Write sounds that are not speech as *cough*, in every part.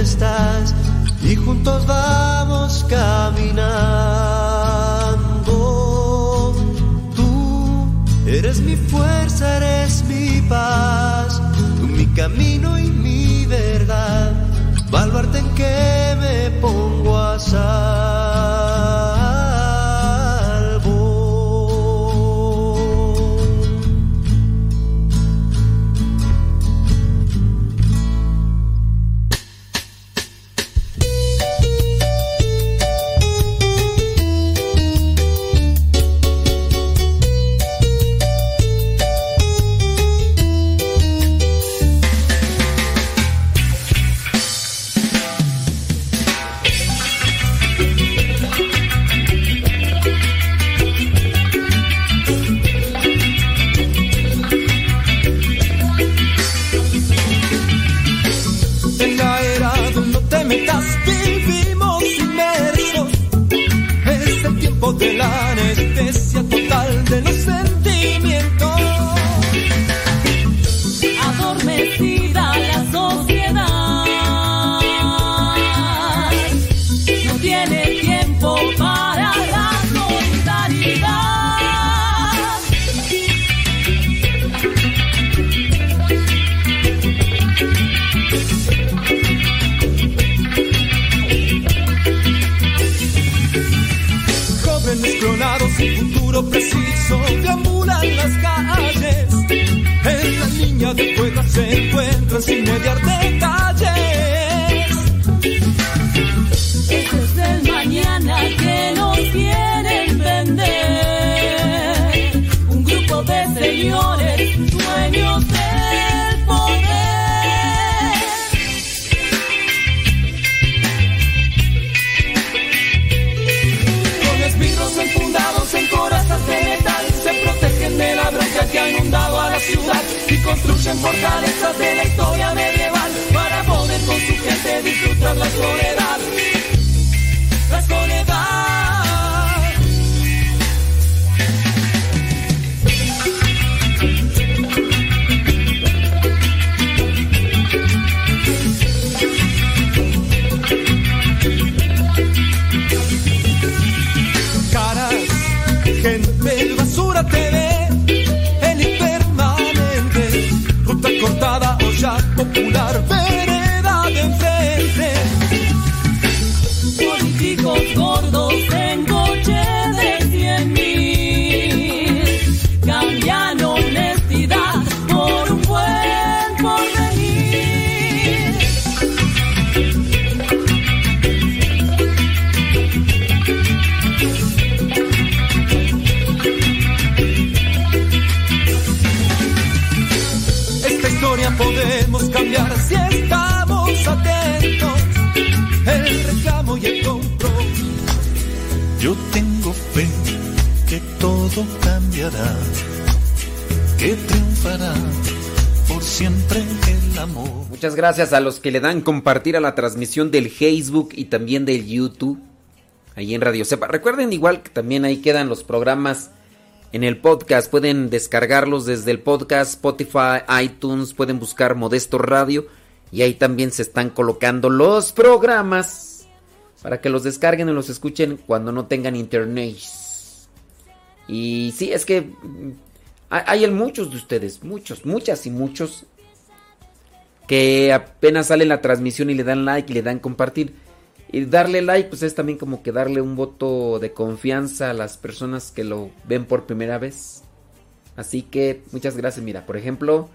y juntos vamos caminando. Tú eres mi fuerza, eres mi paz, tú mi camino y mi verdad, baluarte en que me pongo a salvo. Futuro preciso deambulan las calles. En la línea de fuego se encuentran sin mediar detalles. Ciudad y construyen fortalezas de la historia medieval para poder con su gente disfrutar la soledad. Popular, vereda Muchas gracias a los que le dan compartir a la transmisión del Facebook y también del YouTube. Ahí en Radio Sepa. Recuerden igual que también ahí quedan los programas en el podcast. Pueden descargarlos desde el podcast, Spotify, iTunes. Pueden buscar Modesto Radio. Y ahí también se están colocando los programas. Para que los descarguen y los escuchen cuando no tengan internet. Y sí, es que hay hay muchos de ustedes, muchos, muchas y muchos que apenas sale la transmisión y le dan like y le dan compartir. Y darle like, pues es también como que darle un voto de confianza a las personas que lo ven por primera vez. Así que muchas gracias. Mira, por ejemplo,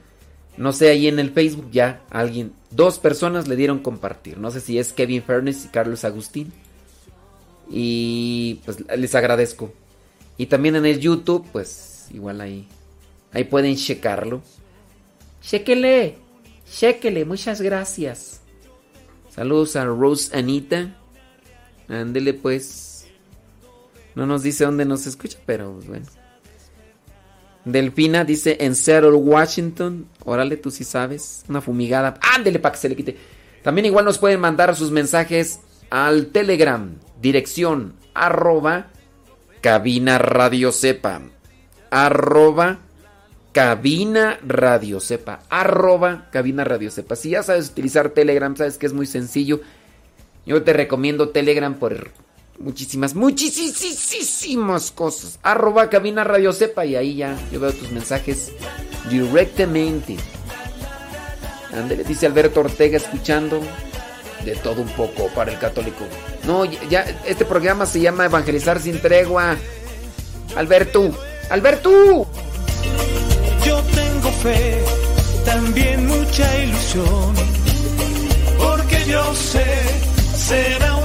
no sé, ahí en el Facebook ya alguien, dos personas le dieron compartir. No sé si es Kevin Furnace y Carlos Agustín. Y pues les agradezco. Y también en el YouTube, pues igual ahí. Ahí pueden checarlo. Chequele, chequele, muchas gracias. Saludos a Rose Anita. Ándele pues. No nos dice dónde nos escucha, pero bueno. Delfina dice en Seattle, Washington. Órale, tú sí sabes. Una fumigada. Ándele para que se le quite. También igual nos pueden mandar sus mensajes al Telegram. Dirección arroba cabina radio sepa. Arroba cabina radio sepa. Arroba cabina radio sepa. Si ya sabes utilizar Telegram, sabes que es muy sencillo. Yo te recomiendo Telegram por muchísimas, muchísimas cosas. Arroba cabina radio sepa y ahí ya yo veo tus mensajes directamente. Ándale, dice Alberto Ortega escuchando de todo un poco para el católico. No, ya este programa se llama Evangelizar sin tregua. Alberto, Alberto. También mucha ilusión, porque yo sé, será una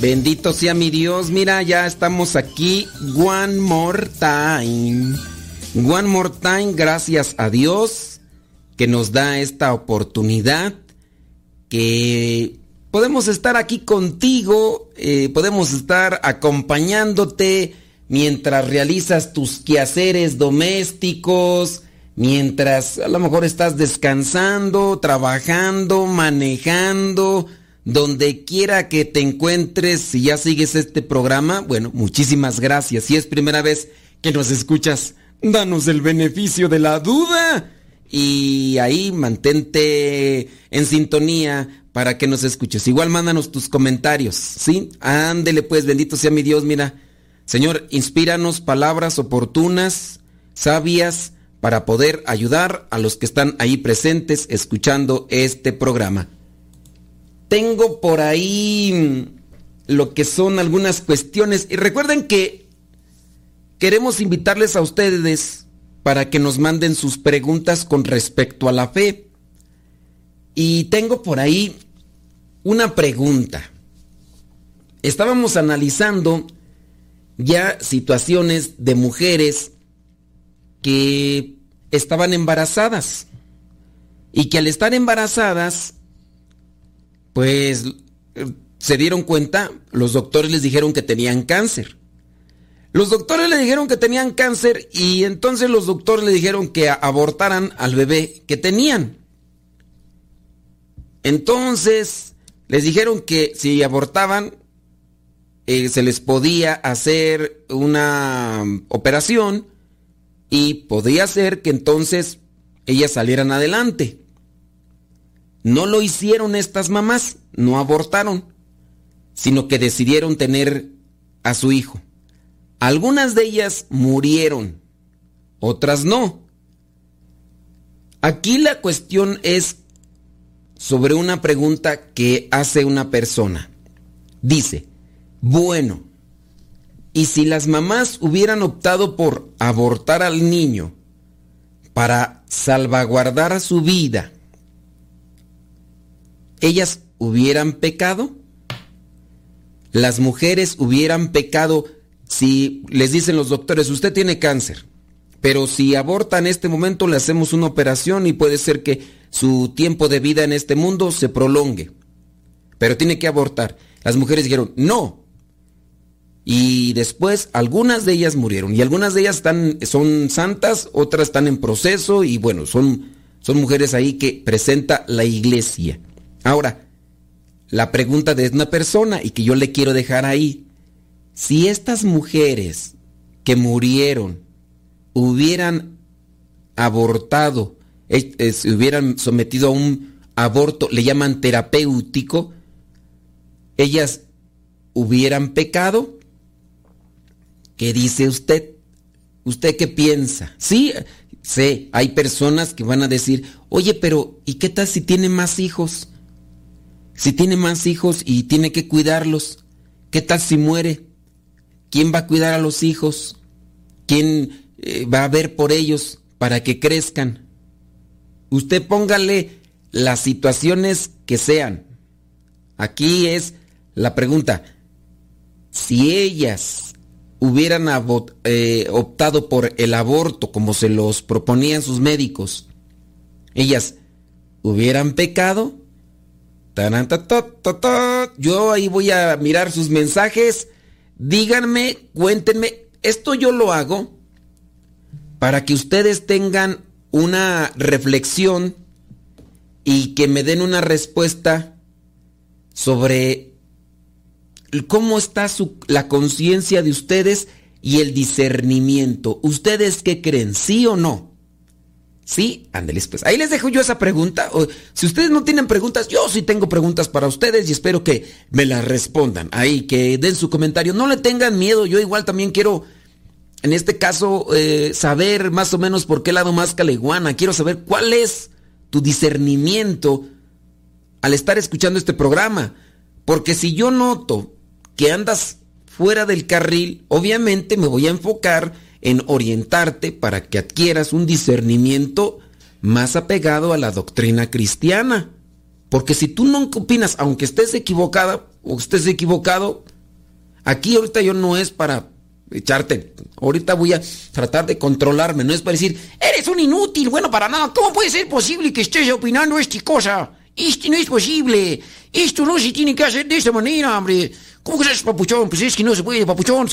Bendito sea mi Dios. Mira, ya estamos aquí. One more time. One more time. Gracias a Dios que nos da esta oportunidad. Que podemos estar aquí contigo. Eh, podemos estar acompañándote mientras realizas tus quehaceres domésticos. Mientras a lo mejor estás descansando, trabajando, manejando donde quiera que te encuentres, si ya sigues este programa, bueno, muchísimas gracias. Si es primera vez que nos escuchas, danos el beneficio de la duda. Y ahí mantente en sintonía para que nos escuches. Igual mándanos tus comentarios, ¿sí? Ándele pues, bendito sea mi Dios, mira. Señor, inspíranos palabras oportunas, sabias, para poder ayudar a los que están ahí presentes escuchando este programa. Tengo por ahí lo que son algunas cuestiones. Y recuerden que queremos invitarles a ustedes para que nos manden sus preguntas con respecto a la fe. Y tengo por ahí una pregunta. Estábamos analizando ya situaciones de mujeres que estaban embarazadas y que al estar embarazadas pues se dieron cuenta, los doctores les dijeron que tenían cáncer. Los doctores le dijeron que tenían cáncer y entonces los doctores le dijeron que abortaran al bebé que tenían. Entonces les dijeron que si abortaban eh, se les podía hacer una operación y podía ser que entonces ellas salieran adelante. No lo hicieron estas mamás, no abortaron, sino que decidieron tener a su hijo. Algunas de ellas murieron, otras no. Aquí la cuestión es sobre una pregunta que hace una persona. Dice, bueno, ¿y si las mamás hubieran optado por abortar al niño para salvaguardar su vida? Ellas hubieran pecado? Las mujeres hubieran pecado si les dicen los doctores, usted tiene cáncer, pero si aborta en este momento le hacemos una operación y puede ser que su tiempo de vida en este mundo se prolongue. pero tiene que abortar. Las mujeres dijeron, no. Y después algunas de ellas murieron y algunas de ellas están, son santas, otras están en proceso y bueno, son, son mujeres ahí que presenta la iglesia. Ahora, la pregunta de una persona y que yo le quiero dejar ahí, si estas mujeres que murieron hubieran abortado, se hubieran sometido a un aborto, le llaman terapéutico, ellas hubieran pecado. ¿Qué dice usted? ¿Usted qué piensa? Sí, sé, hay personas que van a decir, oye, pero ¿y qué tal si tiene más hijos? Si tiene más hijos y tiene que cuidarlos, ¿qué tal si muere? ¿Quién va a cuidar a los hijos? ¿Quién eh, va a ver por ellos para que crezcan? Usted póngale las situaciones que sean. Aquí es la pregunta. Si ellas hubieran eh, optado por el aborto como se los proponían sus médicos, ellas hubieran pecado. Yo ahí voy a mirar sus mensajes. Díganme, cuéntenme. Esto yo lo hago para que ustedes tengan una reflexión y que me den una respuesta sobre cómo está la conciencia de ustedes y el discernimiento. ¿Ustedes qué creen? ¿Sí o no? ¿Sí? Ándeles pues. Ahí les dejo yo esa pregunta. si ustedes no tienen preguntas, yo sí tengo preguntas para ustedes y espero que me las respondan. Ahí, que den su comentario. No le tengan miedo. Yo igual también quiero, en este caso, eh, saber más o menos por qué lado más caleguana. Quiero saber cuál es tu discernimiento al estar escuchando este programa. Porque si yo noto que andas fuera del carril, obviamente me voy a enfocar en orientarte para que adquieras un discernimiento más apegado a la doctrina cristiana. Porque si tú no opinas, aunque estés equivocada o estés equivocado, aquí ahorita yo no es para echarte. Ahorita voy a tratar de controlarme, no es para decir, eres un inútil, bueno para nada. ¿Cómo puede ser posible que estés opinando esta cosa? Esto no es posible. Esto no se tiene que hacer de esta manera, hombre. ¿Cómo que es papuchón? Pues es que no se puede, papuchón.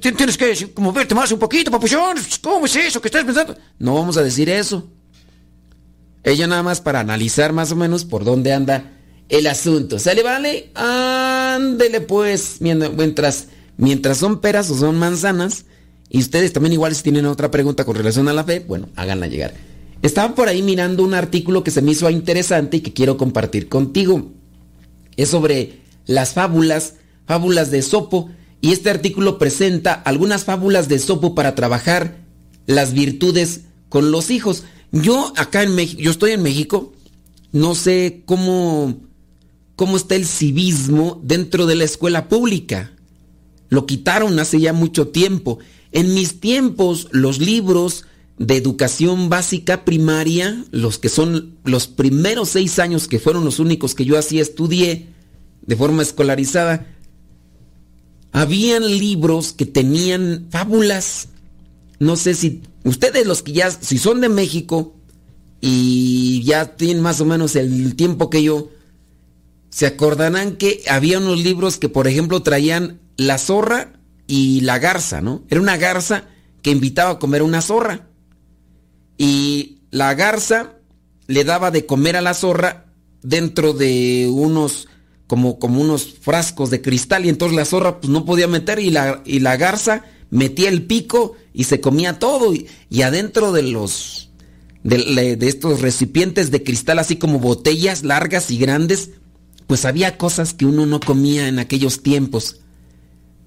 tienes que moverte más un poquito, papuchón. ¿Cómo es eso que estás pensando? No vamos a decir eso. Ella nada más para analizar más o menos por dónde anda el asunto. ¿Sale, vale? Ándele pues, mientras mientras son peras o son manzanas, y ustedes también igual si tienen otra pregunta con relación a la fe, bueno, háganla llegar. Estaba por ahí mirando un artículo que se me hizo interesante y que quiero compartir contigo. Es sobre las fábulas, fábulas de Sopo, y este artículo presenta algunas fábulas de Sopo para trabajar las virtudes con los hijos. Yo acá en México, yo estoy en México, no sé cómo, cómo está el civismo dentro de la escuela pública. Lo quitaron hace ya mucho tiempo. En mis tiempos, los libros de educación básica primaria, los que son los primeros seis años que fueron los únicos que yo así estudié de forma escolarizada, habían libros que tenían fábulas. No sé si ustedes los que ya, si son de México y ya tienen más o menos el tiempo que yo, se acordarán que había unos libros que, por ejemplo, traían la zorra y la garza, ¿no? Era una garza que invitaba a comer una zorra. Y la garza le daba de comer a la zorra dentro de unos como, como unos frascos de cristal y entonces la zorra pues no podía meter y la, y la garza metía el pico y se comía todo y, adentro de los de, de, estos recipientes de cristal así como botellas largas y grandes pues había cosas que uno no comía en aquellos tiempos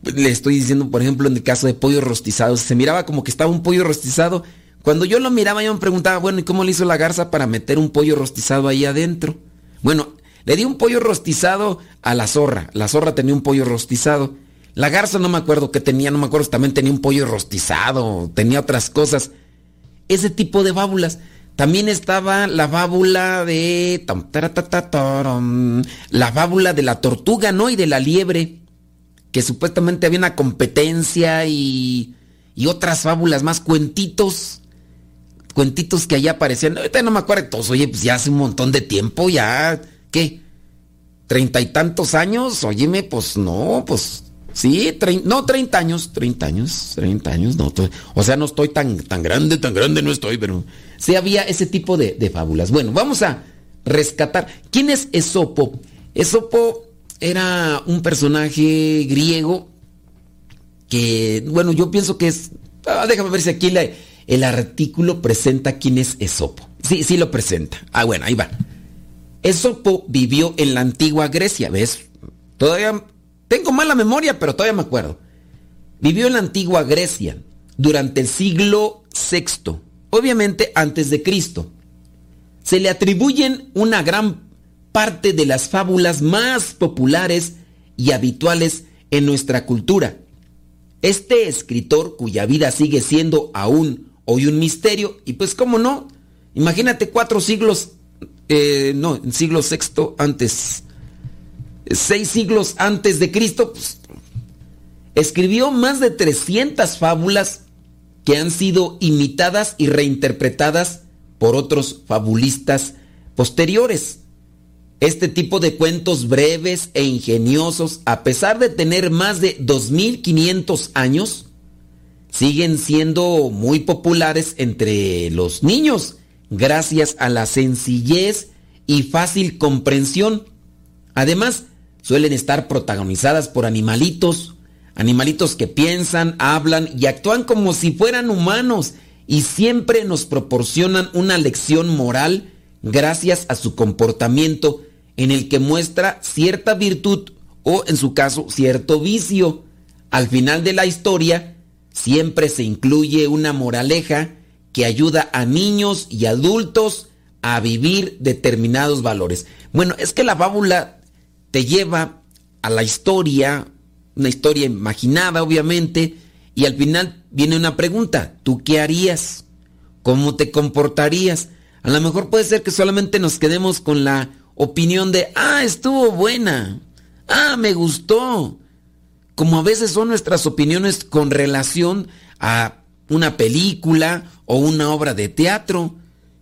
le estoy diciendo, por ejemplo, en el caso de pollo rostizado, se miraba como que estaba un pollo rostizado. Cuando yo lo miraba, yo me preguntaba, bueno, ¿y cómo le hizo la garza para meter un pollo rostizado ahí adentro? Bueno, le di un pollo rostizado a la zorra. La zorra tenía un pollo rostizado. La garza no me acuerdo qué tenía, no me acuerdo si también tenía un pollo rostizado, tenía otras cosas. Ese tipo de bábulas. También estaba la bábula de... La bábula de la tortuga, ¿no? Y de la liebre que supuestamente había una competencia y, y otras fábulas más, cuentitos, cuentitos que allá aparecían. Ahorita no me acuerdo todos, oye, pues ya hace un montón de tiempo, ya, ¿qué? treinta y tantos años, óyeme, pues no, pues sí, no, treinta años, treinta años, treinta años, no, o sea, no estoy tan, tan grande, tan grande no estoy, pero sí había ese tipo de, de fábulas. Bueno, vamos a rescatar. ¿Quién es Esopo? Esopo era un personaje griego que, bueno, yo pienso que es... Ah, déjame ver si aquí el artículo presenta quién es Esopo. Sí, sí lo presenta. Ah, bueno, ahí va. Esopo vivió en la antigua Grecia, ¿ves? Todavía tengo mala memoria, pero todavía me acuerdo. Vivió en la antigua Grecia durante el siglo VI, obviamente antes de Cristo. Se le atribuyen una gran parte de las fábulas más populares y habituales en nuestra cultura. Este escritor, cuya vida sigue siendo aún hoy un misterio, y pues cómo no, imagínate cuatro siglos, eh, no, en siglo sexto antes, seis siglos antes de Cristo, pues, escribió más de 300 fábulas que han sido imitadas y reinterpretadas por otros fabulistas posteriores. Este tipo de cuentos breves e ingeniosos, a pesar de tener más de 2500 años, siguen siendo muy populares entre los niños gracias a la sencillez y fácil comprensión. Además, suelen estar protagonizadas por animalitos, animalitos que piensan, hablan y actúan como si fueran humanos y siempre nos proporcionan una lección moral gracias a su comportamiento en el que muestra cierta virtud o en su caso cierto vicio. Al final de la historia siempre se incluye una moraleja que ayuda a niños y adultos a vivir determinados valores. Bueno, es que la fábula te lleva a la historia, una historia imaginada obviamente, y al final viene una pregunta, ¿tú qué harías? ¿Cómo te comportarías? A lo mejor puede ser que solamente nos quedemos con la opinión de, ah, estuvo buena, ah, me gustó. Como a veces son nuestras opiniones con relación a una película o una obra de teatro.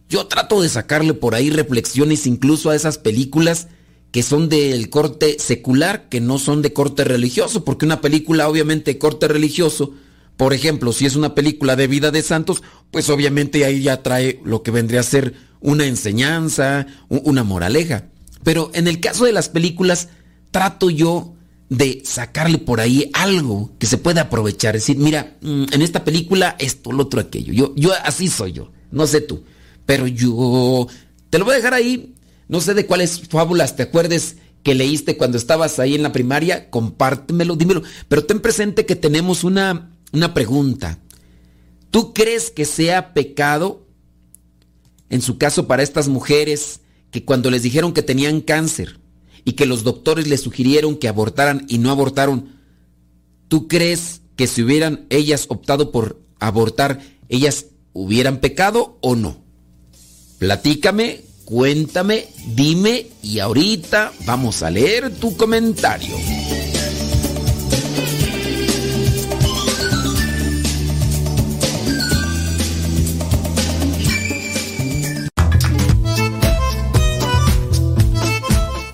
Yo trato de sacarle por ahí reflexiones incluso a esas películas que son del corte secular, que no son de corte religioso, porque una película obviamente de corte religioso, por ejemplo, si es una película de vida de santos, pues obviamente ahí ya trae lo que vendría a ser una enseñanza, una moraleja. Pero en el caso de las películas, trato yo de sacarle por ahí algo que se pueda aprovechar. Es decir, mira, mm, en esta película esto, lo otro, aquello. Yo, yo así soy yo. No sé tú. Pero yo te lo voy a dejar ahí. No sé de cuáles fábulas te acuerdes que leíste cuando estabas ahí en la primaria. Compártemelo, dímelo. Pero ten presente que tenemos una, una pregunta. ¿Tú crees que sea pecado en su caso para estas mujeres que cuando les dijeron que tenían cáncer y que los doctores les sugirieron que abortaran y no abortaron, ¿tú crees que si hubieran ellas optado por abortar, ellas hubieran pecado o no? Platícame, cuéntame, dime y ahorita vamos a leer tu comentario.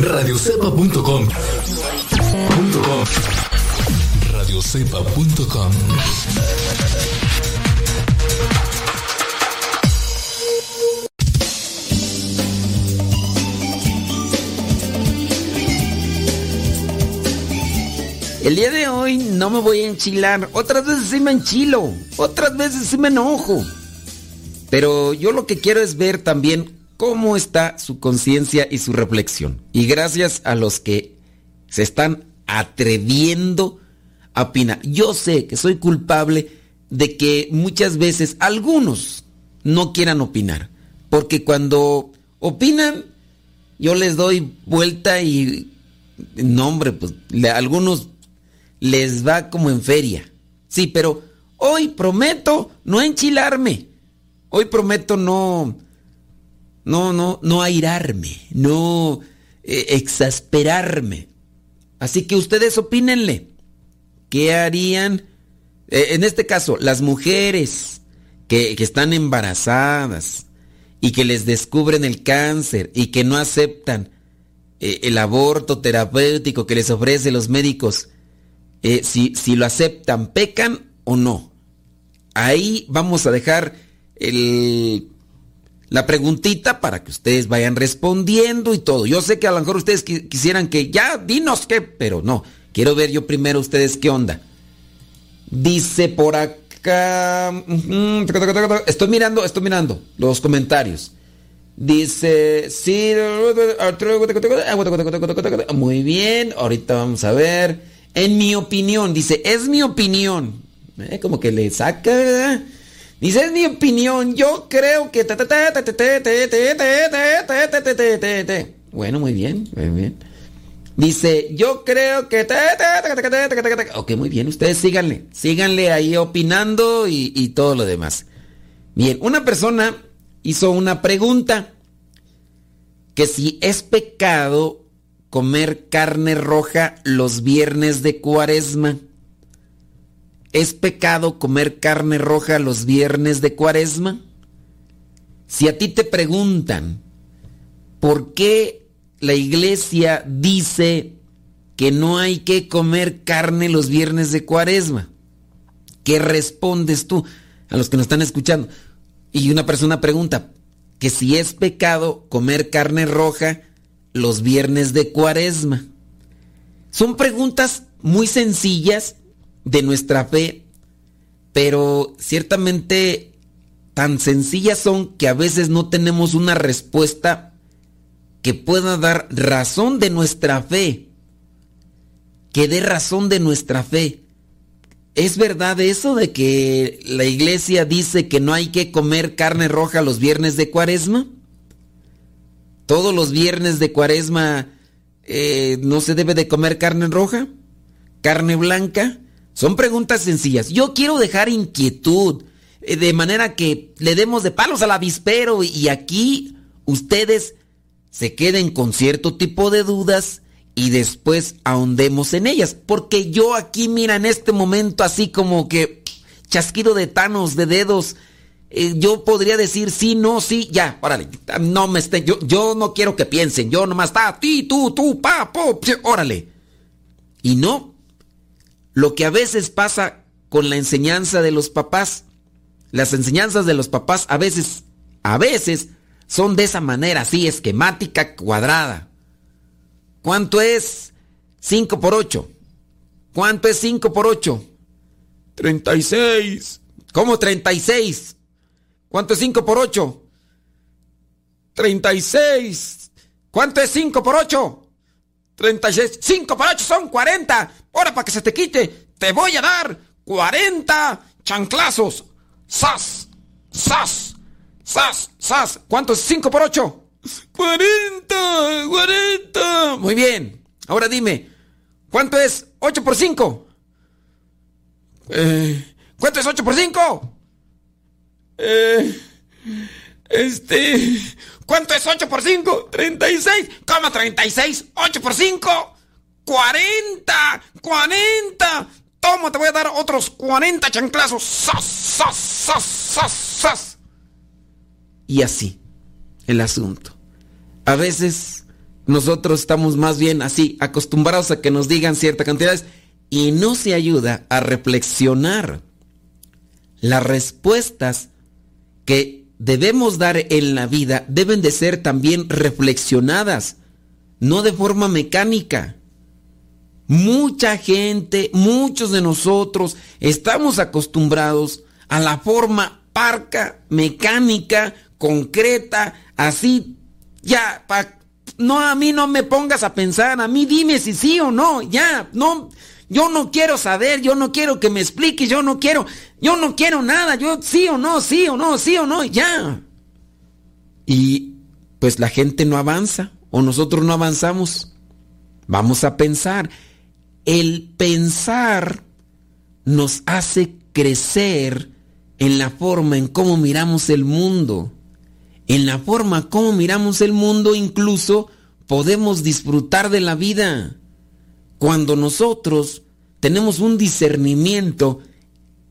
radiocepa.com radiocepa.com El día de hoy no me voy a enchilar. Otras veces sí me enchilo. Otras veces sí me enojo. Pero yo lo que quiero es ver también cómo está su conciencia y su reflexión. Y gracias a los que se están atreviendo a opinar. Yo sé que soy culpable de que muchas veces algunos no quieran opinar. Porque cuando opinan, yo les doy vuelta y... No, hombre, pues a algunos les va como en feria. Sí, pero hoy prometo no enchilarme. Hoy prometo no... No, no, no airarme, no eh, exasperarme. Así que ustedes opínenle. ¿Qué harían? Eh, en este caso, las mujeres que, están embarazadas y que les descubren el cáncer y que no aceptan eh, el aborto terapéutico que les ofrecen los médicos, si, si, lo aceptan, pecan o no. Ahí vamos a dejar el, la preguntita para que ustedes vayan respondiendo y todo. Yo sé que a lo mejor ustedes quisieran que ya dinos qué, pero no. Quiero ver yo primero ustedes qué onda. Dice por acá. Estoy mirando, estoy mirando los comentarios. Dice, sí, muy bien, ahorita vamos a ver. En mi opinión, dice, es mi opinión. Como que le saca, Dice, es mi opinión, yo creo que... Bueno, muy bien, muy bien. Dice, yo creo que... Ok, muy bien, ustedes síganle, síganle ahí opinando y, y todo lo demás. Bien, una persona hizo una pregunta, que si es pecado comer carne roja los viernes de cuaresma. ¿Es pecado comer carne roja los viernes de cuaresma? Si a ti te preguntan, ¿por qué la iglesia dice que no hay que comer carne los viernes de cuaresma? ¿Qué respondes tú a los que nos están escuchando? Y una persona pregunta que si es pecado comer carne roja los viernes de cuaresma. Son preguntas muy sencillas de nuestra fe, pero ciertamente tan sencillas son que a veces no tenemos una respuesta que pueda dar razón de nuestra fe, que dé razón de nuestra fe. ¿Es verdad eso de que la iglesia dice que no hay que comer carne roja los viernes de cuaresma? ¿Todos los viernes de cuaresma eh, no se debe de comer carne roja? ¿Carne blanca? Son preguntas sencillas. Yo quiero dejar inquietud, eh, de manera que le demos de palos al avispero y aquí ustedes se queden con cierto tipo de dudas y después ahondemos en ellas. Porque yo aquí, mira, en este momento así como que chasquido de tanos, de dedos, eh, yo podría decir sí, no, sí, ya, órale, no me esté, yo, yo no quiero que piensen, yo nomás está, ti, tú, tú, pa, po, órale. Y no, lo que a veces pasa con la enseñanza de los papás, las enseñanzas de los papás a veces, a veces son de esa manera, así, esquemática, cuadrada. ¿Cuánto es 5 por 8? ¿Cuánto es 5 por 8? 36. ¿Cómo 36? ¿Cuánto es 5 por 8? 36. ¿Cuánto es 5 por 8? 36. 5 por 8 son 40. Ahora para que se te quite, te voy a dar 40 chanclazos. ¡Sas! ¡Sas! ¡Sas! ¡Sas! ¿Cuánto es 5 por 8? 40, 40. Muy bien. Ahora dime, ¿cuánto es 8 por 5? Eh, ¿Cuánto es 8 por 5? Eh, este, ¿cuánto es 8 por 5? 36. ¿Cómo 36? 8 por 5. 40, 40. Toma, te voy a dar otros 40 chanclazos. ¡Sas, sas, sas, sas, sas! Y así el asunto. A veces nosotros estamos más bien así, acostumbrados a que nos digan ciertas cantidades y no se ayuda a reflexionar. Las respuestas que debemos dar en la vida deben de ser también reflexionadas, no de forma mecánica. Mucha gente, muchos de nosotros estamos acostumbrados a la forma parca, mecánica, concreta, así, ya, no, a mí no me pongas a pensar, a mí dime si sí o no, ya, no, yo no quiero saber, yo no quiero que me expliques, yo no quiero, yo no quiero nada, yo sí o no, sí o no, sí o no, ya. Y pues la gente no avanza, o nosotros no avanzamos. Vamos a pensar. El pensar nos hace crecer en la forma en cómo miramos el mundo. En la forma como miramos el mundo incluso podemos disfrutar de la vida. Cuando nosotros tenemos un discernimiento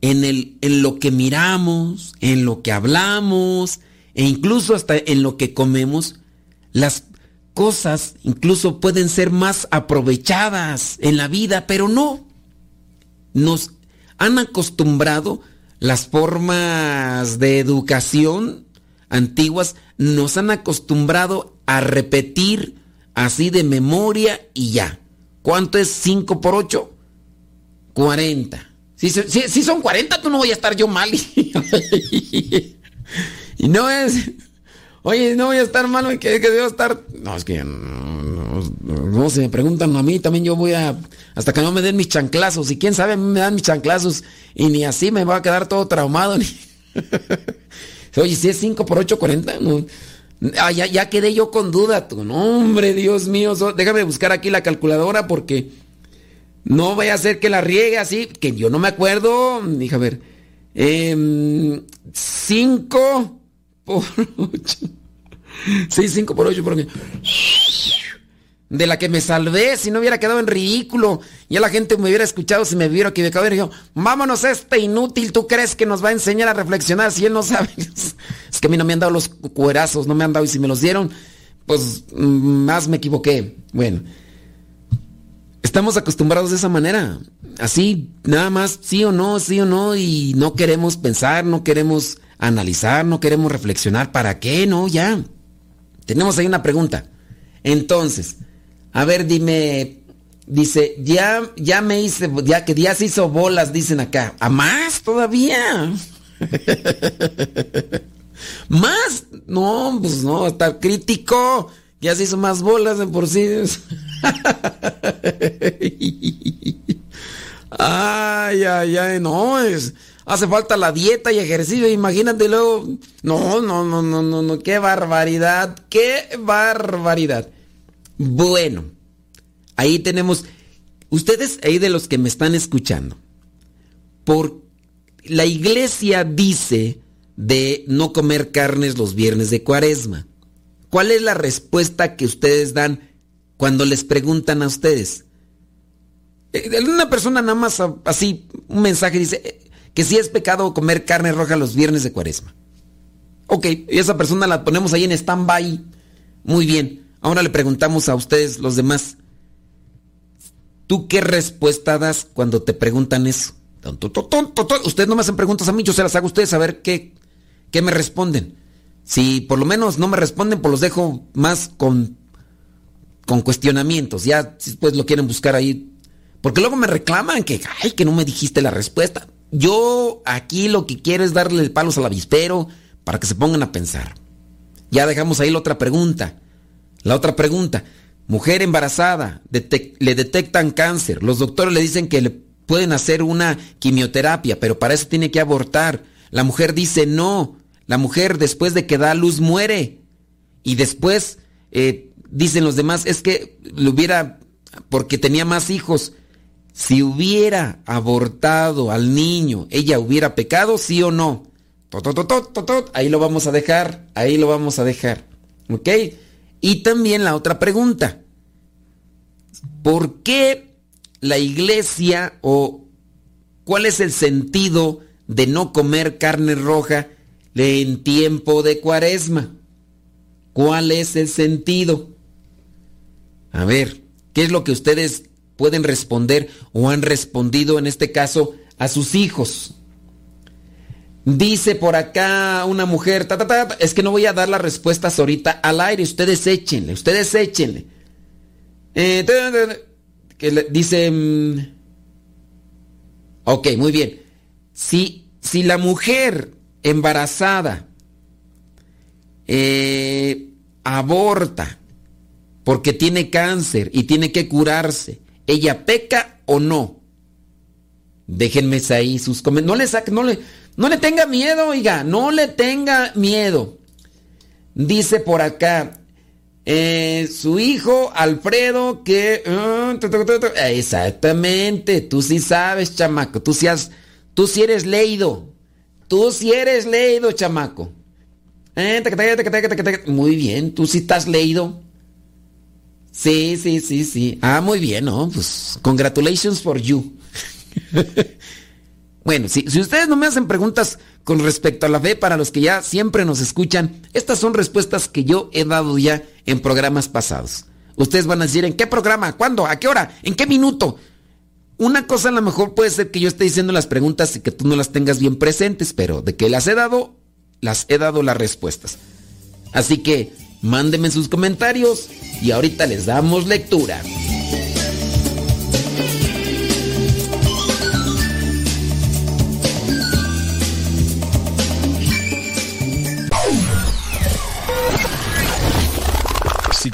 en, el, en lo que miramos, en lo que hablamos e incluso hasta en lo que comemos, las cosas incluso pueden ser más aprovechadas en la vida, pero no. Nos han acostumbrado las formas de educación antiguas, nos han acostumbrado a repetir así de memoria y ya. ¿Cuánto es 5 por 8? 40. Si, si, son 40, tú no voy a estar yo mal. *laughs* y no es. Oye, no voy a estar mal, que, que debo estar. No, es que. No, no, se me preguntan a mí, también yo voy a. Hasta que no me den mis chanclazos. Y quién sabe, a mí me dan mis chanclazos. Y ni así me va a quedar todo traumado. *laughs* Oye, si es 5 por 8, 40. No. Ah, ya, ya, quedé yo con duda. Tu hombre, Dios mío. déjame buscar aquí la calculadora porque no voy a hacer que la riegue así. Que yo no me acuerdo. Dije, a ver. 5 em, por *laughs* 8. Sí, 5 por 8. Porque de la que me salvé si no hubiera quedado en ridículo. Ya la gente me hubiera escuchado si me hubiera equivocado. Y yo, vámonos, este inútil, ¿tú crees que nos va a enseñar a reflexionar si él no sabe? *laughs* es que a mí no me han dado los cuerazos, no me han dado. Y si me los dieron, pues mm, más me equivoqué. Bueno, estamos acostumbrados de esa manera. Así, nada más, sí o no, sí o no. Y no queremos pensar, no queremos analizar, no queremos reflexionar. ¿Para qué? No, ya. Tenemos ahí una pregunta. Entonces, a ver, dime, dice, ya, ya me hice, ya que ya se hizo bolas, dicen acá. ¿A más todavía? *laughs* ¿Más? No, pues no, está crítico. Ya se hizo más bolas de por sí. *laughs* ay, ay, ay, no, es, hace falta la dieta y ejercicio, imagínate luego. No, no, no, no, no, no, qué barbaridad, qué barbaridad. Bueno, ahí tenemos, ustedes ahí de los que me están escuchando, por la iglesia dice de no comer carnes los viernes de cuaresma. ¿Cuál es la respuesta que ustedes dan cuando les preguntan a ustedes? Eh, una persona nada más así, un mensaje dice eh, que si es pecado comer carne roja los viernes de cuaresma. Ok, y esa persona la ponemos ahí en stand-by. Muy bien. Ahora le preguntamos a ustedes, los demás, ¿tú qué respuesta das cuando te preguntan eso? Ustedes no me hacen preguntas a mí, yo se las hago a ustedes a ver qué, qué me responden. Si por lo menos no me responden, pues los dejo más con, con cuestionamientos. Ya después lo quieren buscar ahí. Porque luego me reclaman que, ay, que no me dijiste la respuesta. Yo aquí lo que quiero es darle palos al avispero para que se pongan a pensar. Ya dejamos ahí la otra pregunta. La otra pregunta, mujer embarazada, le detectan cáncer, los doctores le dicen que le pueden hacer una quimioterapia, pero para eso tiene que abortar. La mujer dice no, la mujer después de que da luz muere. Y después eh, dicen los demás, es que lo hubiera, porque tenía más hijos. Si hubiera abortado al niño, ¿ella hubiera pecado, sí o no? Ahí lo vamos a dejar, ahí lo vamos a dejar. ¿Ok? Y también la otra pregunta, ¿por qué la iglesia o cuál es el sentido de no comer carne roja en tiempo de cuaresma? ¿Cuál es el sentido? A ver, ¿qué es lo que ustedes pueden responder o han respondido en este caso a sus hijos? Dice por acá una mujer, es que no voy a dar las respuestas ahorita al aire, ustedes échenle, ustedes échenle. Eh, que dice, mm, ok, muy bien. Si, si la mujer embarazada eh, aborta porque tiene cáncer y tiene que curarse, ¿ella peca o no? Déjenme ahí sus comentarios. No le saquen, no le no le tenga miedo, oiga, no le tenga miedo. Dice por acá, Eh, su hijo, Alfredo, que... Uh, exactamente, tú sí sabes, chamaco, tú sí, tú sí eres leído. Tú sí eres leído, chamaco. Eh, muy bien, tú sí estás leído. Sí, sí, sí, sí. Ah, muy bien, ¿no? Pues, congratulations for you. *laughs* bueno, si, si ustedes no me hacen preguntas con respecto a la fe, para los que ya siempre nos escuchan, estas son respuestas que yo he dado ya en programas pasados. Ustedes van a decir, ¿en qué programa? ¿Cuándo? ¿A qué hora? ¿En qué minuto? Una cosa a lo mejor puede ser que yo esté diciendo las preguntas y que tú no las tengas bien presentes, pero de que las he dado, las he dado las respuestas. Así que mándenme sus comentarios y ahorita les damos lectura.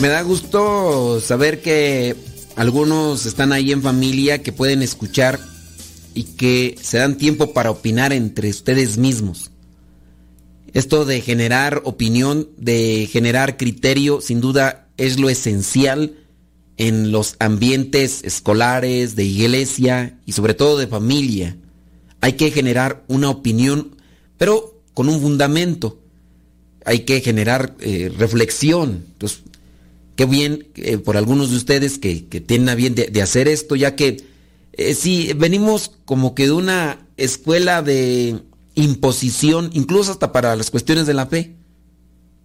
Me da gusto saber que algunos están ahí en familia que pueden escuchar y que se dan tiempo para opinar entre ustedes mismos. Esto de generar opinión, de generar criterio, sin duda es lo esencial en los ambientes escolares, de iglesia y sobre todo de familia. Hay que generar una opinión, pero con un fundamento. Hay que generar eh, reflexión. Entonces, qué bien eh, por algunos de ustedes que, tienen a bien de, hacer esto, ya que eh, si venimos como que de una escuela de imposición, incluso hasta para las cuestiones de la fe,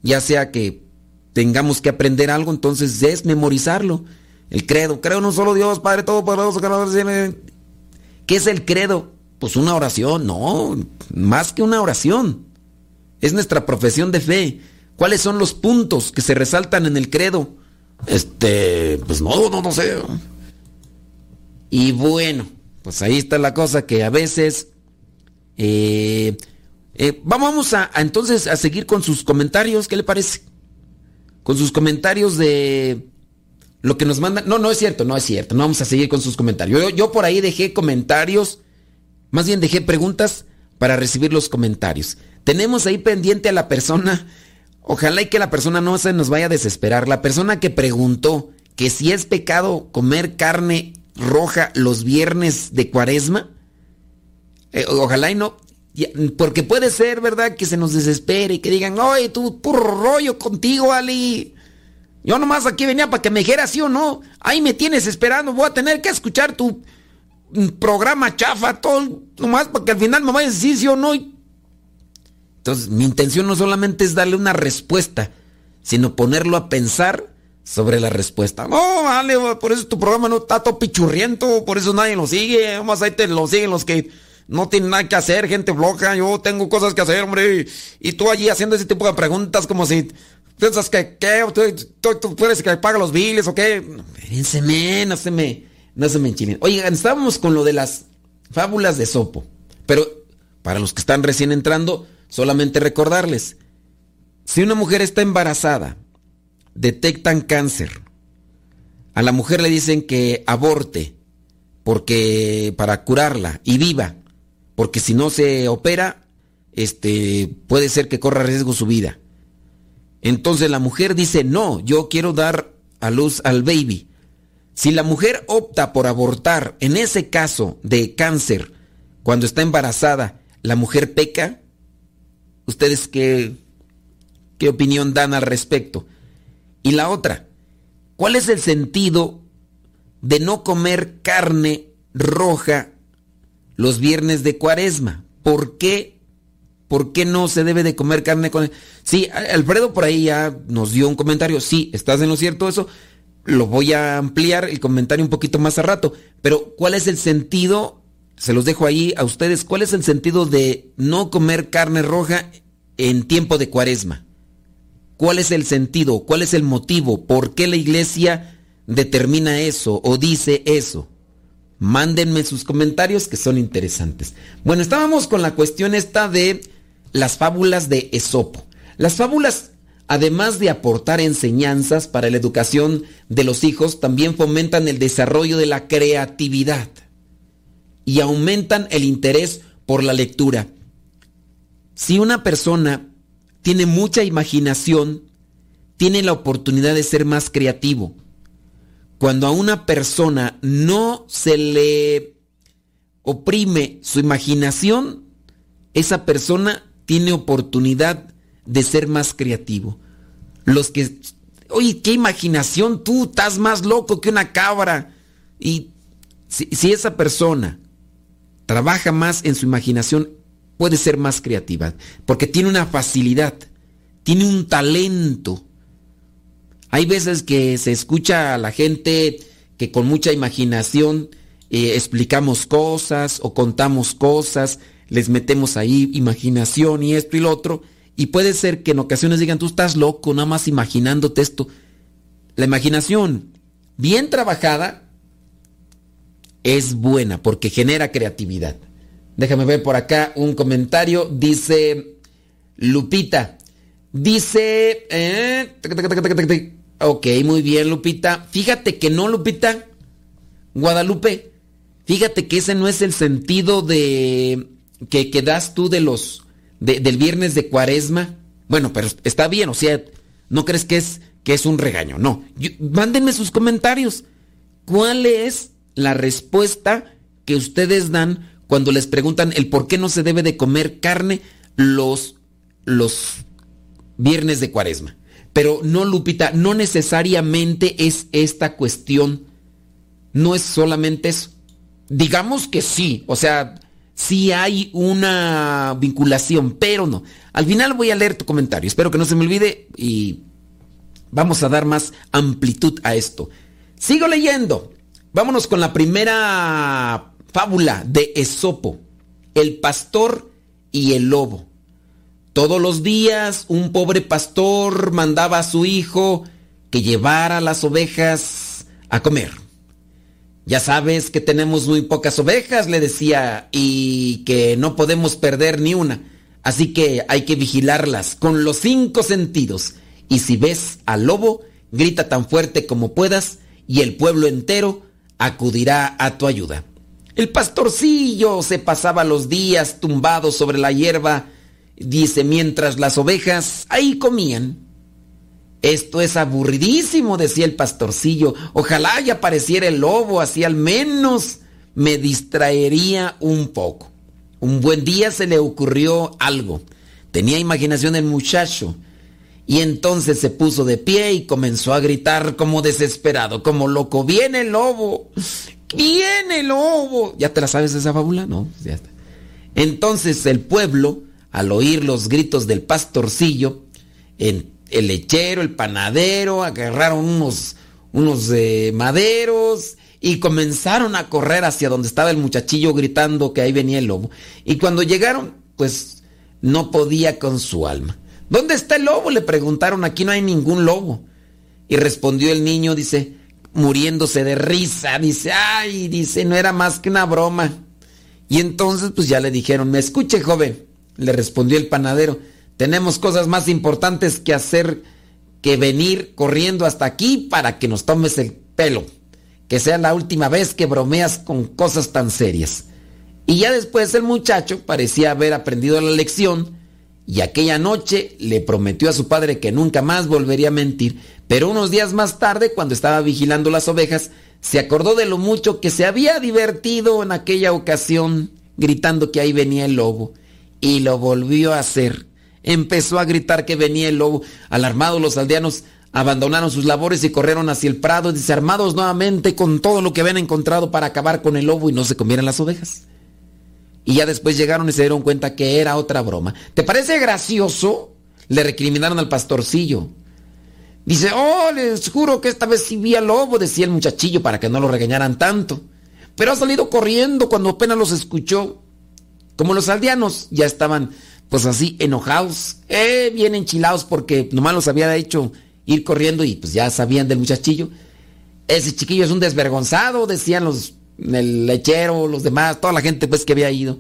ya sea que tengamos que aprender algo, entonces es memorizarlo. El credo, creo en un solo Dios, Padre Todopoderoso, ¿qué es el credo? Pues una oración, no, más que una oración. Es nuestra profesión de fe. ¿Cuáles son los puntos que se resaltan en el credo? Este, pues no, no, no sé. Y bueno, pues ahí está la cosa que a veces... Eh, eh, vamos a, entonces a seguir con sus comentarios, ¿qué le parece? Con sus comentarios de lo que nos mandan. No, no es cierto, no es cierto. No vamos a seguir con sus comentarios. Yo, yo por ahí dejé comentarios, más bien dejé preguntas para recibir los comentarios. Tenemos ahí pendiente a la persona Ojalá y que la persona no se nos vaya a desesperar. La persona que preguntó que si es pecado comer carne roja los viernes de cuaresma, eh, ojalá y no, porque puede ser, ¿verdad? Que se nos desespere y que digan, oye, tú puro rollo contigo, Ali. Yo nomás aquí venía para que me dijeras sí o no. Ahí me tienes esperando, voy a tener que escuchar tu mm, programa chafa, todo, nomás para que al final me vayas a decir sí o no. Entonces, mi intención no solamente es darle una respuesta, sino ponerlo a pensar sobre la respuesta. No, vale, por eso tu programa no está todo pichurriento, por eso nadie lo sigue. Más ahí te lo siguen los que no tienen nada que hacer, gente floja. Yo tengo cosas que hacer, hombre. Y tú allí haciendo ese tipo de preguntas como si piensas que, ¿qué? ¿Tú, tú, puedes que paga los biles o qué? Espérense, no se me, no se me enchinen. Oigan, estábamos con lo de las fábulas de Sopo. Pero para los que están recién entrando, Solamente recordarles, si una mujer está embarazada, detectan cáncer, a la mujer le dicen que aborte porque para curarla y viva, porque si no se opera, este puede ser que corra riesgo su vida. Entonces la mujer dice, "No, yo quiero dar a luz al baby." Si la mujer opta por abortar en ese caso de cáncer cuando está embarazada, la mujer peca, ¿Ustedes qué, qué opinión dan al respecto? Y la otra, ¿cuál es el sentido de no comer carne roja los viernes de cuaresma? ¿Por qué? ¿Por qué no se debe de comer carne con... Sí, Alfredo por ahí ya nos dio un comentario. Sí, estás en lo cierto eso. Lo voy a ampliar el comentario un poquito más a rato. Pero ¿cuál es el sentido se los dejo ahí a ustedes. ¿Cuál es el sentido de no comer carne roja en tiempo de cuaresma? ¿Cuál es el sentido? ¿Cuál es el motivo? ¿Por qué la iglesia determina eso o dice eso? Mándenme sus comentarios que son interesantes. Bueno, estábamos con la cuestión esta de las fábulas de Esopo. Las fábulas, además de aportar enseñanzas para la educación de los hijos, también fomentan el desarrollo de la creatividad y aumentan el interés por la lectura. Si una persona tiene mucha imaginación, tiene la oportunidad de ser más creativo. Cuando a una persona no se le oprime su imaginación, esa persona tiene oportunidad de ser más creativo. Los que, oye, qué imaginación tú, estás más loco que una cabra. Y si, si esa persona trabaja más en su imaginación, puede ser más creativa, porque tiene una facilidad, tiene un talento. Hay veces que se escucha a la gente que con mucha imaginación eh, explicamos cosas o contamos cosas, les metemos ahí imaginación y esto y lo otro, y puede ser que en ocasiones digan, tú estás loco, nada más imaginándote esto. La imaginación bien trabajada es buena porque genera creatividad. Déjame ver por acá un comentario. Dice Lupita. Dice... Eh, ok, muy bien Lupita. Fíjate que no, Lupita. Guadalupe. Fíjate que ese no es el sentido de... que, que das tú de los... del viernes de cuaresma. Bueno, pero está bien, o sea, no crees que es, que es un regaño. No. mándenme sus comentarios. ¿Cuál es la respuesta que ustedes dan cuando les preguntan el por qué no se debe de comer carne los, los viernes de cuaresma. Pero no, Lupita, no necesariamente es esta cuestión. No es solamente eso. Digamos que sí, o sea, sí hay una vinculación, pero no. Al final voy a leer tu comentario. Espero que no se me olvide y vamos a dar más amplitud a esto. Sigo leyendo. Vámonos con la primera fábula de Esopo, el pastor y el lobo. Todos los días un pobre pastor mandaba a su hijo que llevara las ovejas a comer. Ya sabes que tenemos muy pocas ovejas, le decía, y que no podemos perder ni una. Así que hay que vigilarlas con los cinco sentidos. Y si ves al lobo, grita tan fuerte como puedas y el pueblo entero acudirá a tu ayuda. El pastorcillo se pasaba los días tumbado sobre la hierba, dice, mientras las ovejas ahí comían. Esto es aburridísimo, decía el pastorcillo. Ojalá ya apareciera el lobo, así al menos me distraería un poco. Un buen día se le ocurrió algo. Tenía imaginación el muchacho. Y entonces se puso de pie y comenzó a gritar como desesperado, como loco. ¡Viene el lobo! ¡Viene el lobo! ¿Ya te la sabes esa fábula? No, ya está. Entonces el pueblo, al oír los gritos del pastorcillo, el lechero, el panadero, agarraron unos, unos eh, maderos y comenzaron a correr hacia donde estaba el muchachillo gritando que ahí venía el lobo. Y cuando llegaron, pues no podía con su alma. ¿Dónde está el lobo? Le preguntaron, aquí no hay ningún lobo. Y respondió el niño, dice, muriéndose de risa, dice, ay, dice, no era más que una broma. Y entonces pues ya le dijeron, me escuche joven, le respondió el panadero, tenemos cosas más importantes que hacer que venir corriendo hasta aquí para que nos tomes el pelo. Que sea la última vez que bromeas con cosas tan serias. Y ya después el muchacho parecía haber aprendido la lección y aquella noche le prometió a su padre que nunca más volvería a mentir, pero unos días más tarde, cuando estaba vigilando las ovejas, se acordó de lo mucho que se había divertido en aquella ocasión, gritando que ahí venía el lobo, y lo volvió a hacer. Empezó a gritar que venía el lobo. Alarmados los aldeanos abandonaron sus labores y corrieron hacia el prado, desarmados nuevamente con todo lo que habían encontrado para acabar con el lobo y no se comieran las ovejas. Y ya después llegaron y se dieron cuenta que era otra broma. ¿Te parece gracioso? Le recriminaron al pastorcillo. Dice, oh, les juro que esta vez sí vi al lobo, decía el muchachillo para que no lo regañaran tanto. pero ha salido corriendo cuando apenas los escuchó. Como los aldeanos ya estaban pues así enojados, eh, bien enchilados porque nomás los había hecho ir corriendo y pues ya sabían del muchachillo. Ese chiquillo es un desvergonzado, decían los el lechero, los demás, toda la gente pues que había ido.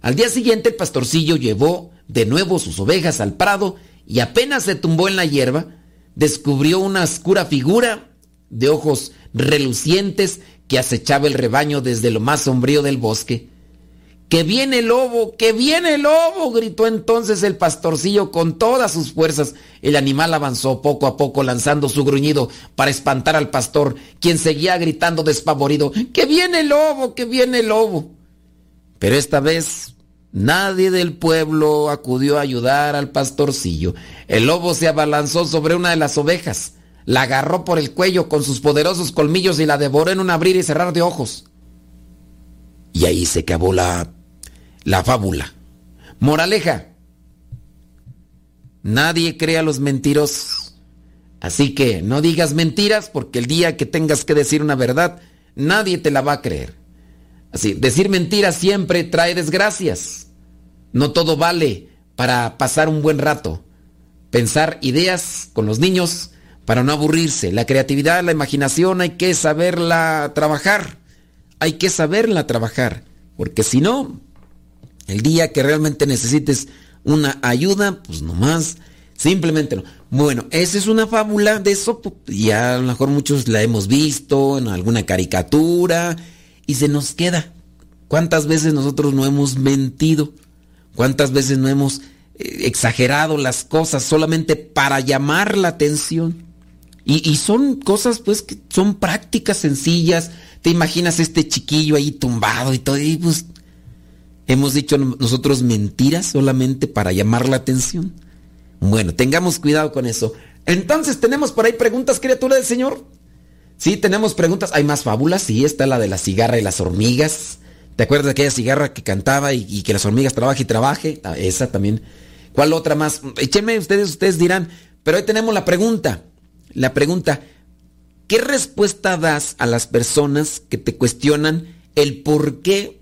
Al día siguiente el pastorcillo llevó de nuevo sus ovejas al prado y apenas se tumbó en la hierba, descubrió una oscura figura de ojos relucientes que acechaba el rebaño desde lo más sombrío del bosque. ¡Que viene el lobo! ¡Que viene el lobo! gritó entonces el pastorcillo con todas sus fuerzas. El animal avanzó poco a poco lanzando su gruñido para espantar al pastor, quien seguía gritando despavorido. ¡Que viene el lobo! ¡Que viene el lobo! Pero esta vez nadie del pueblo acudió a ayudar al pastorcillo. El lobo se abalanzó sobre una de las ovejas, la agarró por el cuello con sus poderosos colmillos y la devoró en un abrir y cerrar de ojos. Y ahí se acabó la la fábula. Moraleja. Nadie crea los mentirosos. Así que no digas mentiras porque el día que tengas que decir una verdad, nadie te la va a creer. Así, decir mentiras siempre trae desgracias. No todo vale para pasar un buen rato. Pensar ideas con los niños para no aburrirse. La creatividad, la imaginación hay que saberla trabajar. Hay que saberla trabajar. Porque si no, el día que realmente necesites una ayuda, pues nomás, simplemente no. Bueno, esa es una fábula de eso, pues, ya a lo mejor muchos la hemos visto en alguna caricatura y se nos queda. ¿Cuántas veces nosotros no hemos mentido? ¿Cuántas veces no hemos eh, exagerado las cosas solamente para llamar la atención? Y, y, son cosas pues que son prácticas sencillas. Te imaginas este chiquillo ahí tumbado y todo, y pues Hemos dicho nosotros mentiras solamente para llamar la atención. Bueno, tengamos cuidado con eso. Entonces, ¿tenemos por ahí preguntas, criatura del Señor? Sí, tenemos preguntas. Hay más fábulas. Sí, está la de la cigarra y las hormigas. ¿Te acuerdas de aquella cigarra que cantaba y, que las hormigas trabaje y trabaje? Ah, esa también. ¿Cuál otra más? Échenme ustedes, ustedes dirán. Pero hoy tenemos la pregunta. La pregunta, ¿qué respuesta das a las personas que te cuestionan el por qué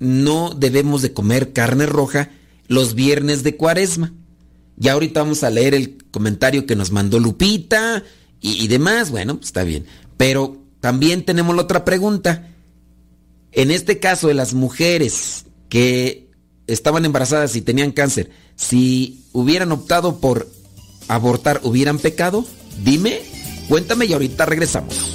no debemos de comer carne roja los viernes de cuaresma. Ya ahorita vamos a leer el comentario que nos mandó Lupita y, demás. Bueno, pues está bien. Pero también tenemos la otra pregunta. En este caso de las mujeres que estaban embarazadas y tenían cáncer, si hubieran optado por abortar, ¿hubieran pecado? Dime, cuéntame y ahorita regresamos.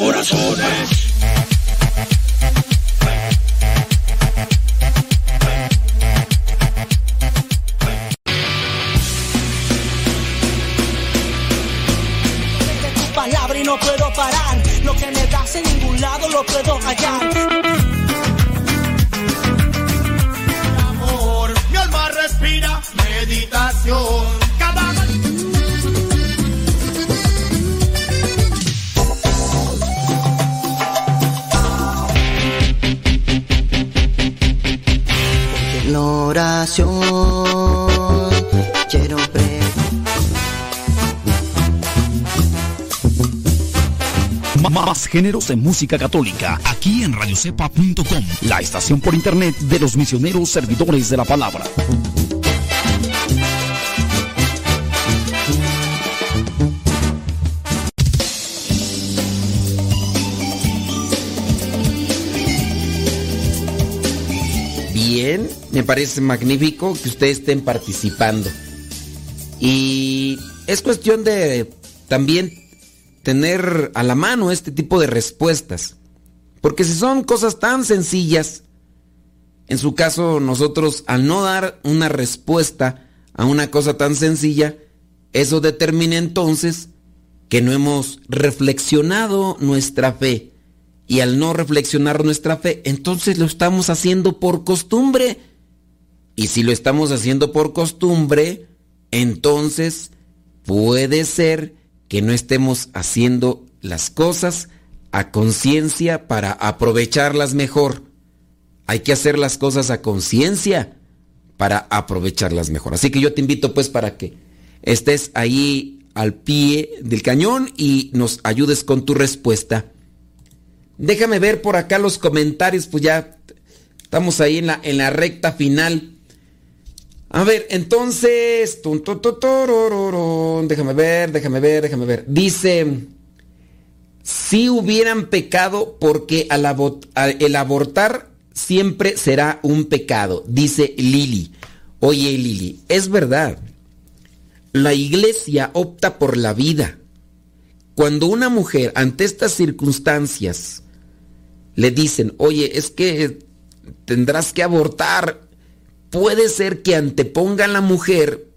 Corazones. Géneros de música católica aquí en radiocepa.com, la estación por internet de los misioneros servidores de la palabra. me parece magnífico que ustedes estén participando. Y es cuestión de también tener a la mano este tipo de respuestas. Porque si son cosas tan sencillas, en su caso nosotros al no dar una respuesta a una cosa tan sencilla, eso determina entonces que no hemos reflexionado nuestra fe. Y al no reflexionar nuestra fe, entonces lo estamos haciendo por costumbre. Y si lo estamos haciendo por costumbre, entonces puede ser que no estemos haciendo las cosas a conciencia para aprovecharlas mejor. Hay que hacer las cosas a conciencia para aprovecharlas mejor. Así que yo te invito pues para que estés ahí al pie del cañón y nos ayudes con tu respuesta. Déjame ver por acá los comentarios, pues ya estamos ahí en la, en la recta final. A ver, entonces, déjame ver, déjame ver, déjame ver. Dice, si hubieran pecado porque el abortar siempre será un pecado, dice Lili. Oye Lili, es verdad. La iglesia opta por la vida. Cuando una mujer ante estas circunstancias le dicen, oye, es que tendrás que abortar, puede ser que anteponga a la mujer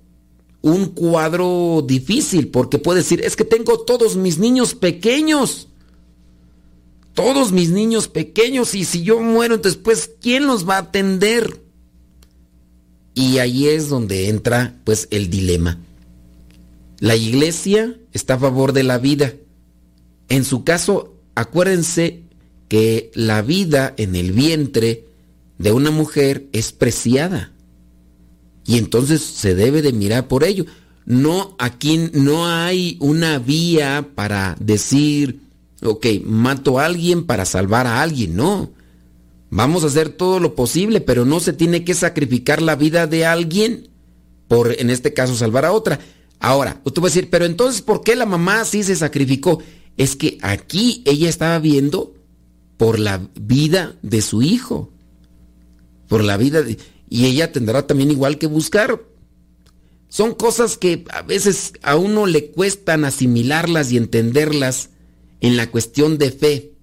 un cuadro difícil, porque puede decir, es que tengo todos mis niños pequeños. Todos mis niños pequeños y si yo muero después, ¿quién los va a atender? Y ahí es donde entra pues el dilema. La iglesia está a favor de la vida. En su caso, acuérdense que la vida en el vientre de una mujer es preciada. Y entonces se debe de mirar por ello. No, aquí no hay una vía para decir, ok, mato a alguien para salvar a alguien, no. Vamos a hacer todo lo posible, pero no se tiene que sacrificar la vida de alguien por, en este caso, salvar a otra. Ahora, tú vas a decir, pero entonces, ¿por qué la mamá sí se sacrificó? Es que aquí ella estaba viendo por la vida de su hijo, por la vida y ella tendrá también igual que buscar. Son cosas que a veces a uno le cuestan asimilarlas y entenderlas en la cuestión de fe.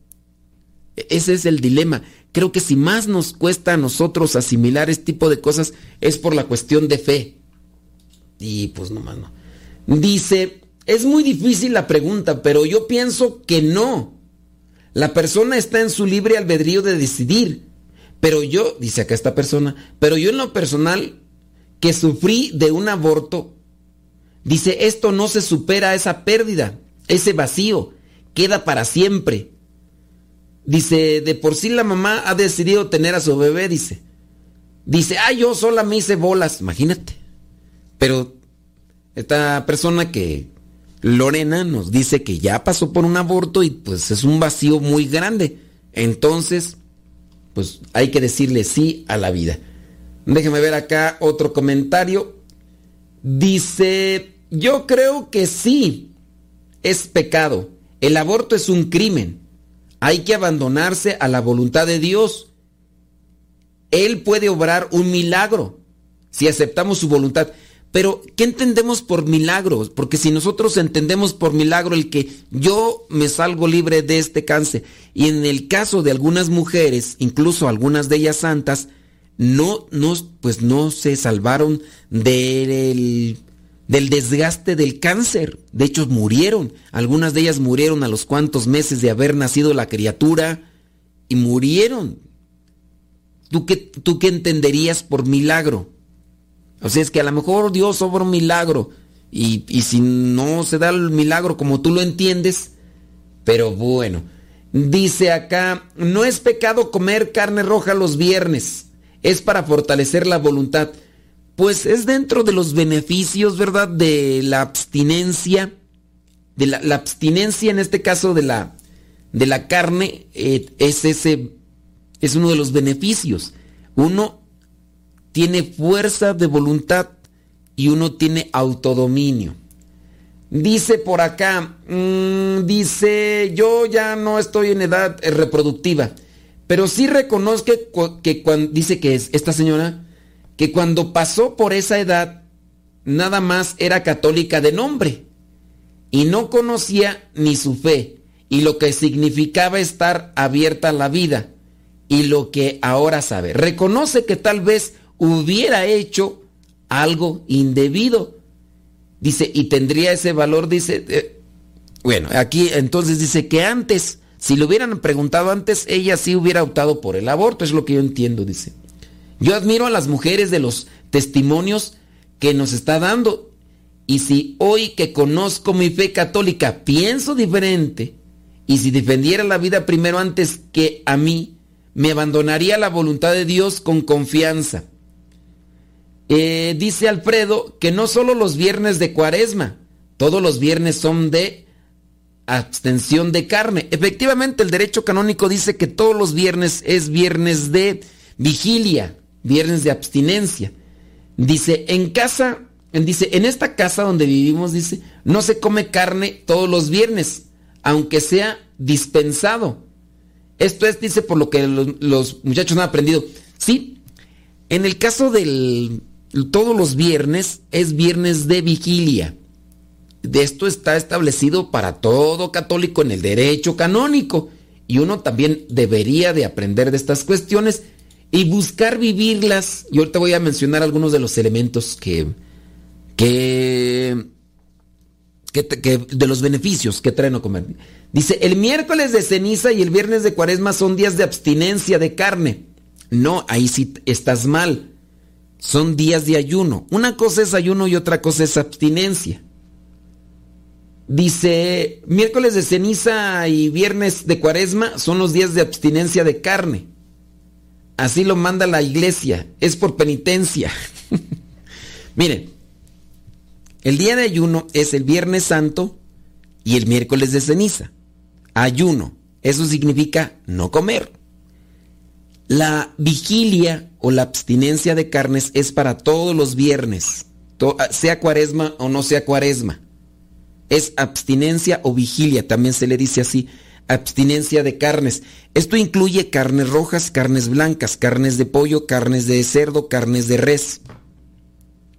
E-, ese es el dilema. Creo que si más nos cuesta a nosotros asimilar este tipo de cosas es por la cuestión de fe. Y pues nomás no. Dice, es muy difícil la pregunta, pero yo pienso que no. La persona está en su libre albedrío de decidir. Pero yo, dice acá esta persona, pero yo en lo personal, que sufrí de un aborto, dice, esto no se supera esa pérdida, ese vacío, queda para siempre. Dice, de por sí la mamá ha decidido tener a su bebé, dice. Dice, ah, yo sola me hice bolas, imagínate. Pero esta persona que, Lorena, nos dice que ya pasó por un aborto y pues es un vacío muy grande. Entonces, pues hay que decirle sí a la vida. Déjeme ver acá otro comentario. Dice, yo creo que sí, es pecado. El aborto es un crimen. Hay que abandonarse a la voluntad de Dios. Él puede obrar un milagro si aceptamos su voluntad. Pero, ¿qué entendemos por milagros? Porque si nosotros entendemos por milagro el que yo me salgo libre de este cáncer, y en el caso de algunas mujeres, incluso algunas de ellas santas, no, no, pues no se salvaron del, del desgaste del cáncer. De hecho, murieron. Algunas de ellas murieron a los cuantos meses de haber nacido la criatura y murieron. ¿Tú qué, tú qué entenderías por milagro? O sea, es que a lo mejor Dios obra un milagro. Y, si no se da el milagro como tú lo entiendes, pero bueno. Dice acá, no es pecado comer carne roja los viernes, es para fortalecer la voluntad. Pues es dentro de los beneficios, ¿verdad? De la abstinencia, de la, abstinencia en este caso de la, de la carne, eh, es ese, es uno de los beneficios. Uno tiene fuerza de voluntad y uno tiene autodominio. Dice por acá, mm, dice, yo ya no estoy en edad eh, reproductiva, pero sí reconozco que, cuando, dice que es esta señora, que cuando pasó por esa edad, nada más era católica de nombre. y no conocía ni su fe y lo que significaba estar abierta a la vida y lo que ahora sabe. Reconoce que tal vez hubiera hecho algo indebido. Dice, y tendría ese valor, dice, eh, bueno, aquí entonces dice que antes, si le hubieran preguntado antes, ella sí hubiera optado por el aborto, es lo que yo entiendo, dice. Yo admiro a las mujeres de los testimonios que nos está dando. Y si hoy que conozco mi fe católica pienso diferente, y si defendiera la vida primero antes que a mí, me abandonaría la voluntad de Dios con confianza. Eh, dice Alfredo que no solo los viernes de cuaresma, todos los viernes son de abstención de carne. Efectivamente, el derecho canónico dice que todos los viernes es viernes de vigilia, viernes de abstinencia. Dice, en casa, dice, en esta casa donde vivimos, dice, no se come carne todos los viernes, aunque sea dispensado. Esto es, dice, por lo que los, muchachos han aprendido. Sí, en el caso del todos los viernes es viernes de vigilia. De esto está establecido para todo católico en el derecho canónico. Y uno también debería de aprender de estas cuestiones y buscar vivirlas. Y ahorita voy a mencionar algunos de los elementos que, que, que, de los beneficios que traen a comer. Dice, el miércoles de ceniza y el viernes de cuaresma son días de abstinencia de carne. No, ahí sí estás mal. Son días de ayuno. Una cosa es ayuno y otra cosa es abstinencia. Dice, miércoles de ceniza y viernes de cuaresma son los días de abstinencia de carne. Así lo manda la iglesia. Es por penitencia. *laughs* Miren, el día de ayuno es el viernes santo y el miércoles de ceniza ayuno. Eso significa no comer. La vigilia o la abstinencia de carnes es para todos los viernes, sea cuaresma o no sea cuaresma. Es abstinencia o vigilia, también se le dice así, abstinencia de carnes. Esto incluye carnes rojas, carnes blancas, carnes de pollo, carnes de cerdo, carnes de res.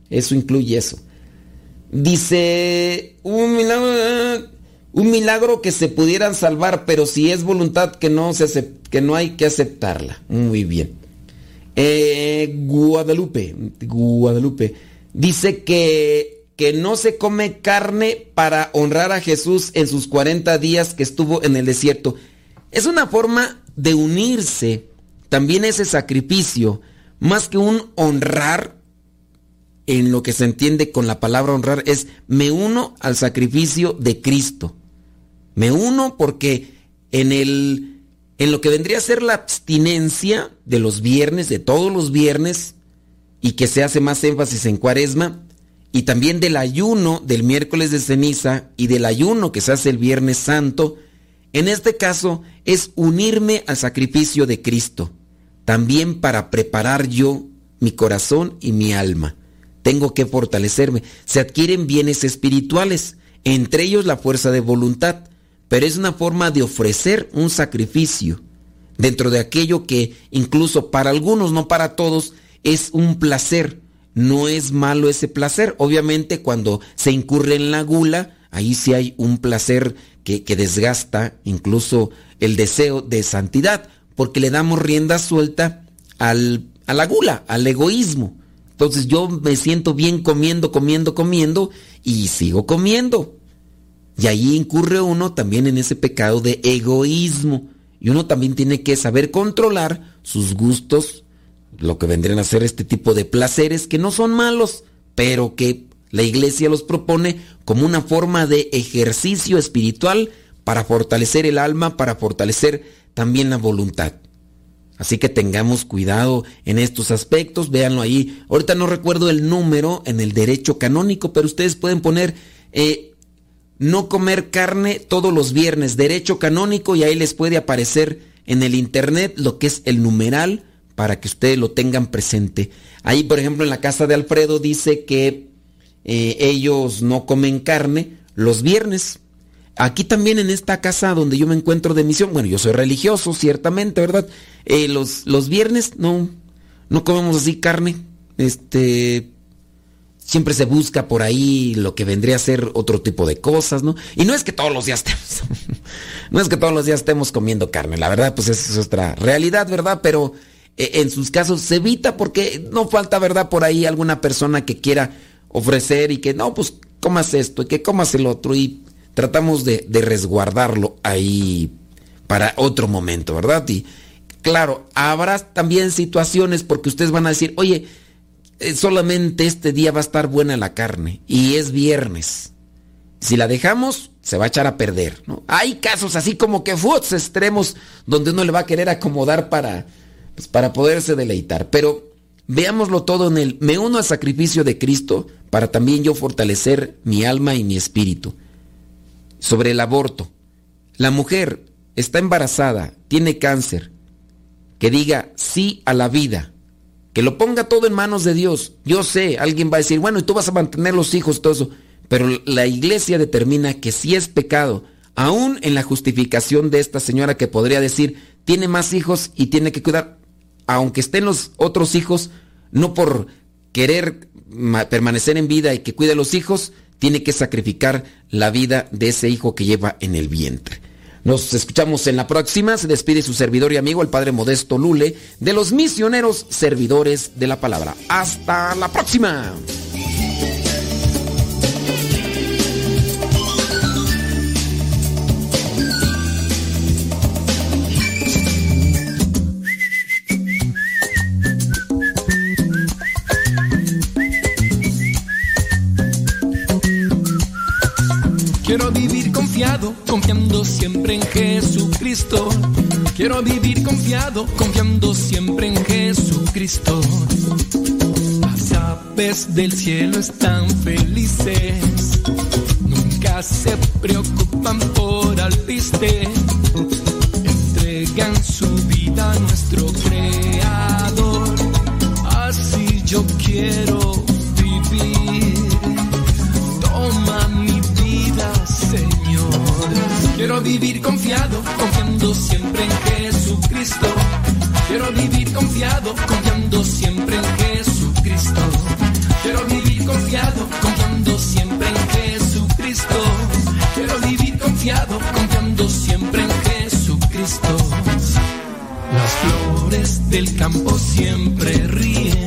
Eso incluye eso. Dice, milagro un milagro que se pudieran salvar, pero si es voluntad que no, se que no hay que aceptarla. Muy bien. Eh, Guadalupe, Guadalupe, dice que, que no se come carne para honrar a Jesús en sus 40 días que estuvo en el desierto. Es una forma de unirse, también ese sacrificio, más que un honrar, en lo que se entiende con la palabra honrar, es me uno al sacrificio de Cristo. Me uno porque en el en lo que vendría a ser la abstinencia de los viernes, de todos los viernes, y que se hace más énfasis en cuaresma, y también del ayuno del miércoles de ceniza y del ayuno que se hace el viernes santo, en este caso es unirme al sacrificio de Cristo, también para preparar yo mi corazón y mi alma. Tengo que fortalecerme. Se adquieren bienes espirituales, entre ellos la fuerza de voluntad pero es una forma de ofrecer un sacrificio dentro de aquello que incluso para algunos, no para todos, es un placer. No es malo ese placer. Obviamente cuando se incurre en la gula, ahí sí hay un placer que, desgasta incluso el deseo de santidad, porque le damos rienda suelta al, a la gula, al egoísmo. Entonces yo me siento bien comiendo, comiendo, comiendo y sigo comiendo. Y ahí incurre uno también en ese pecado de egoísmo. Y uno también tiene que saber controlar sus gustos, lo que vendrían a ser este tipo de placeres que no son malos, pero que la iglesia los propone como una forma de ejercicio espiritual para fortalecer el alma, para fortalecer también la voluntad. Así que tengamos cuidado en estos aspectos, véanlo ahí. Ahorita no recuerdo el número en el derecho canónico, pero ustedes pueden poner eh, no comer carne todos los viernes, derecho canónico, y ahí les puede aparecer en el internet lo que es el numeral para que ustedes lo tengan presente. Ahí, por ejemplo, en la casa de Alfredo dice que eh, ellos no comen carne los viernes. Aquí también en esta casa donde yo me encuentro de misión, bueno, yo soy religioso, ciertamente, ¿verdad? Eh, los, los viernes no, no comemos así carne. Este, siempre se busca por ahí lo que vendría a ser otro tipo de cosas, ¿no? Y no es que todos los días estemos, *laughs* no es que todos los días estemos comiendo carne, la verdad, pues esa es otra realidad, ¿verdad? Pero eh, en sus casos se evita porque no falta, ¿verdad? Por ahí alguna persona que quiera ofrecer y que no, pues comas esto y que comas el otro y tratamos de, de resguardarlo ahí para otro momento, ¿verdad? Y claro, habrá también situaciones porque ustedes van a decir, oye, solamente este día va a estar buena la carne y es viernes. Si la dejamos, se va a echar a perder. Hay casos así como que futs extremos donde uno le va a querer acomodar para, pues, para poderse deleitar. Pero veámoslo todo en el me uno al sacrificio de Cristo para también yo fortalecer mi alma y mi espíritu. Sobre el aborto. La mujer está embarazada, tiene cáncer. Que diga sí a la vida que lo ponga todo en manos de Dios. Yo sé, alguien va a decir, bueno, y tú vas a mantener los hijos, todo eso. Pero la iglesia determina que si es pecado, aún en la justificación de esta señora que podría decir, tiene más hijos y tiene que cuidar, aunque estén los otros hijos, no por querer permanecer en vida y que cuide a los hijos, tiene que sacrificar la vida de ese hijo que lleva en el vientre. Nos escuchamos en la próxima. Se despide su servidor y amigo, el Padre Modesto Lule, de los misioneros servidores de la palabra. Hasta la próxima. Confiando siempre en Jesucristo. Quiero vivir confiado, confiando siempre en Jesucristo. Las aves del cielo están felices, nunca se preocupan por alpiste. Entregan su vida a nuestro Creador. Así yo quiero Quiero vivir confiado, confiando siempre en Jesucristo. Quiero vivir confiado, confiando siempre en Jesucristo. Quiero vivir confiado, confiando siempre en Jesucristo. Quiero vivir confiado, confiando siempre en Jesucristo. Las flores del campo siempre ríen